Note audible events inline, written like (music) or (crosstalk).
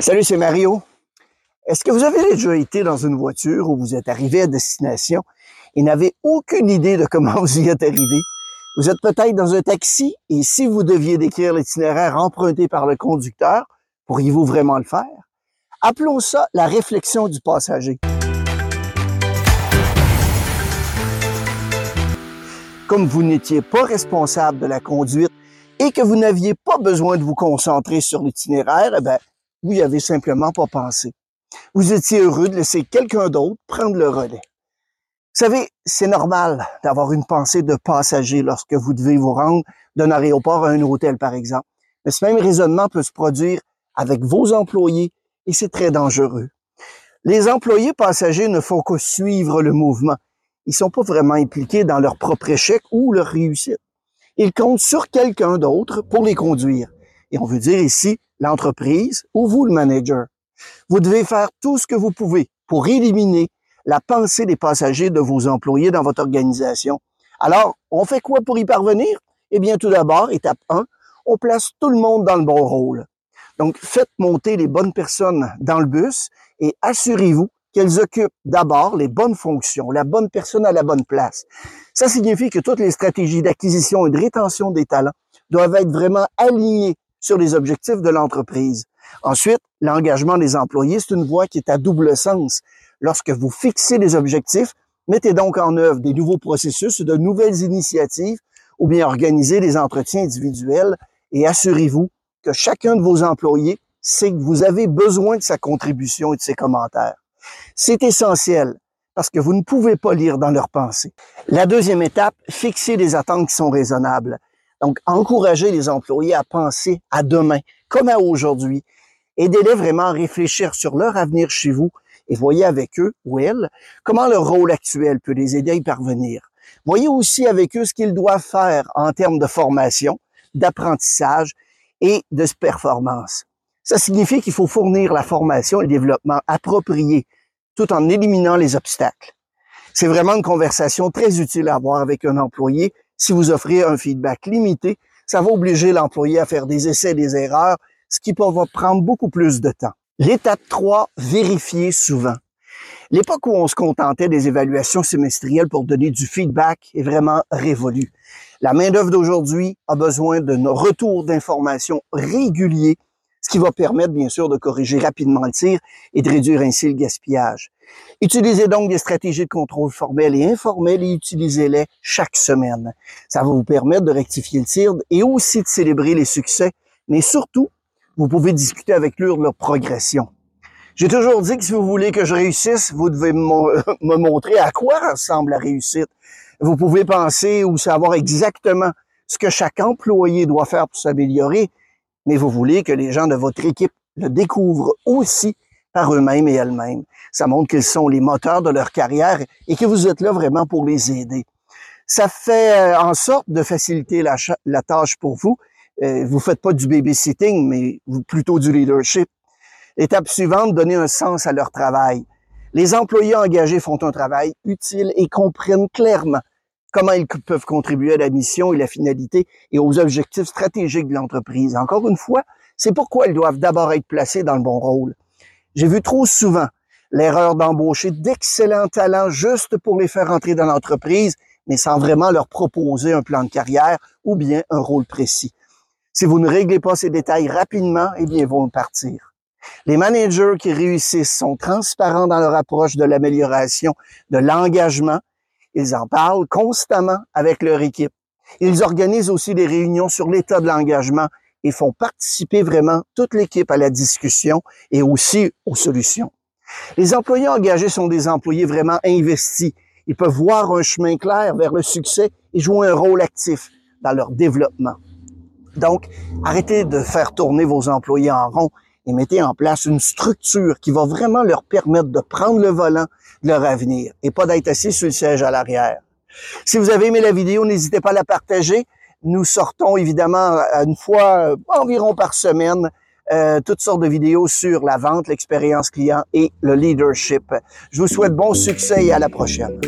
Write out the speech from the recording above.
Salut, c'est Mario. Est-ce que vous avez déjà été dans une voiture où vous êtes arrivé à destination et n'avez aucune idée de comment (laughs) vous y êtes arrivé? Vous êtes peut-être dans un taxi et si vous deviez décrire l'itinéraire emprunté par le conducteur, pourriez-vous vraiment le faire? Appelons ça la réflexion du passager. Comme vous n'étiez pas responsable de la conduite et que vous n'aviez pas besoin de vous concentrer sur l'itinéraire, eh ben, vous y avez simplement pas pensé. Vous étiez heureux de laisser quelqu'un d'autre prendre le relais. Vous savez, c'est normal d'avoir une pensée de passager lorsque vous devez vous rendre d'un aéroport à un hôtel, par exemple. Mais ce même raisonnement peut se produire avec vos employés et c'est très dangereux. Les employés passagers ne font que suivre le mouvement. Ils sont pas vraiment impliqués dans leur propre échec ou leur réussite. Ils comptent sur quelqu'un d'autre pour les conduire. Et on veut dire ici l'entreprise ou vous, le manager. Vous devez faire tout ce que vous pouvez pour éliminer la pensée des passagers de vos employés dans votre organisation. Alors, on fait quoi pour y parvenir? Eh bien, tout d'abord, étape 1, on place tout le monde dans le bon rôle. Donc, faites monter les bonnes personnes dans le bus et assurez-vous qu'elles occupent d'abord les bonnes fonctions, la bonne personne à la bonne place. Ça signifie que toutes les stratégies d'acquisition et de rétention des talents doivent être vraiment alignées sur les objectifs de l'entreprise. Ensuite, l'engagement des employés, c'est une voie qui est à double sens. Lorsque vous fixez des objectifs, mettez donc en œuvre des nouveaux processus, de nouvelles initiatives ou bien organisez des entretiens individuels et assurez-vous que chacun de vos employés sait que vous avez besoin de sa contribution et de ses commentaires. C'est essentiel parce que vous ne pouvez pas lire dans leurs pensées. La deuxième étape, fixer des attentes qui sont raisonnables. Donc, encourager les employés à penser à demain, comme à aujourd'hui. Aidez-les vraiment à réfléchir sur leur avenir chez vous et voyez avec eux ou elles comment leur rôle actuel peut les aider à y parvenir. Voyez aussi avec eux ce qu'ils doivent faire en termes de formation, d'apprentissage et de performance. Ça signifie qu'il faut fournir la formation et le développement approprié tout en éliminant les obstacles. C'est vraiment une conversation très utile à avoir avec un employé. Si vous offrez un feedback limité, ça va obliger l'employé à faire des essais et des erreurs, ce qui va prendre beaucoup plus de temps. L'étape 3, vérifier souvent. L'époque où on se contentait des évaluations semestrielles pour donner du feedback est vraiment révolue. La main-d'œuvre d'aujourd'hui a besoin de nos retours d'informations réguliers, ce qui va permettre bien sûr de corriger rapidement le tir et de réduire ainsi le gaspillage. Utilisez donc des stratégies de contrôle formelles et informelles et utilisez-les chaque semaine. Ça va vous permettre de rectifier le tir et aussi de célébrer les succès, mais surtout vous pouvez discuter avec lui de leur progression. J'ai toujours dit que si vous voulez que je réussisse, vous devez (laughs) me montrer à quoi ressemble la réussite. Vous pouvez penser ou savoir exactement ce que chaque employé doit faire pour s'améliorer, mais vous voulez que les gens de votre équipe le découvrent aussi par eux-mêmes et elles-mêmes. Ça montre qu'ils sont les moteurs de leur carrière et que vous êtes là vraiment pour les aider. Ça fait euh, en sorte de faciliter la, tâche pour vous euh, vous faites pas du babysitting, mais plutôt du leadership. Étape suivante, donner un sens à leur travail. Les employés engagés font un travail utile et comprennent clairement comment ils peuvent contribuer à la mission et la finalité et aux objectifs stratégiques de l'entreprise. Encore une fois, c'est pourquoi ils doivent d'abord être placés dans le bon rôle. J'ai vu trop souvent l'erreur d'embaucher d'excellents talents juste pour les faire entrer dans l'entreprise, mais sans vraiment leur proposer un plan de carrière ou bien un rôle précis. Si vous ne réglez pas ces détails rapidement, eh bien, ils vont partir. Les managers qui réussissent sont transparents dans leur approche de l'amélioration, de l'engagement. Ils en parlent constamment avec leur équipe. Ils organisent aussi des réunions sur l'état de l'engagement et font participer vraiment toute l'équipe à la discussion et aussi aux solutions. Les employés engagés sont des employés vraiment investis. Ils peuvent voir un chemin clair vers le succès et jouer un rôle actif dans leur développement. Donc, arrêtez de faire tourner vos employés en rond et mettez en place une structure qui va vraiment leur permettre de prendre le volant de leur avenir et pas d'être assis sur le siège à l'arrière. Si vous avez aimé la vidéo, n'hésitez pas à la partager. Nous sortons évidemment une fois euh, environ par semaine euh, toutes sortes de vidéos sur la vente, l'expérience client et le leadership. Je vous souhaite bon succès et à la prochaine.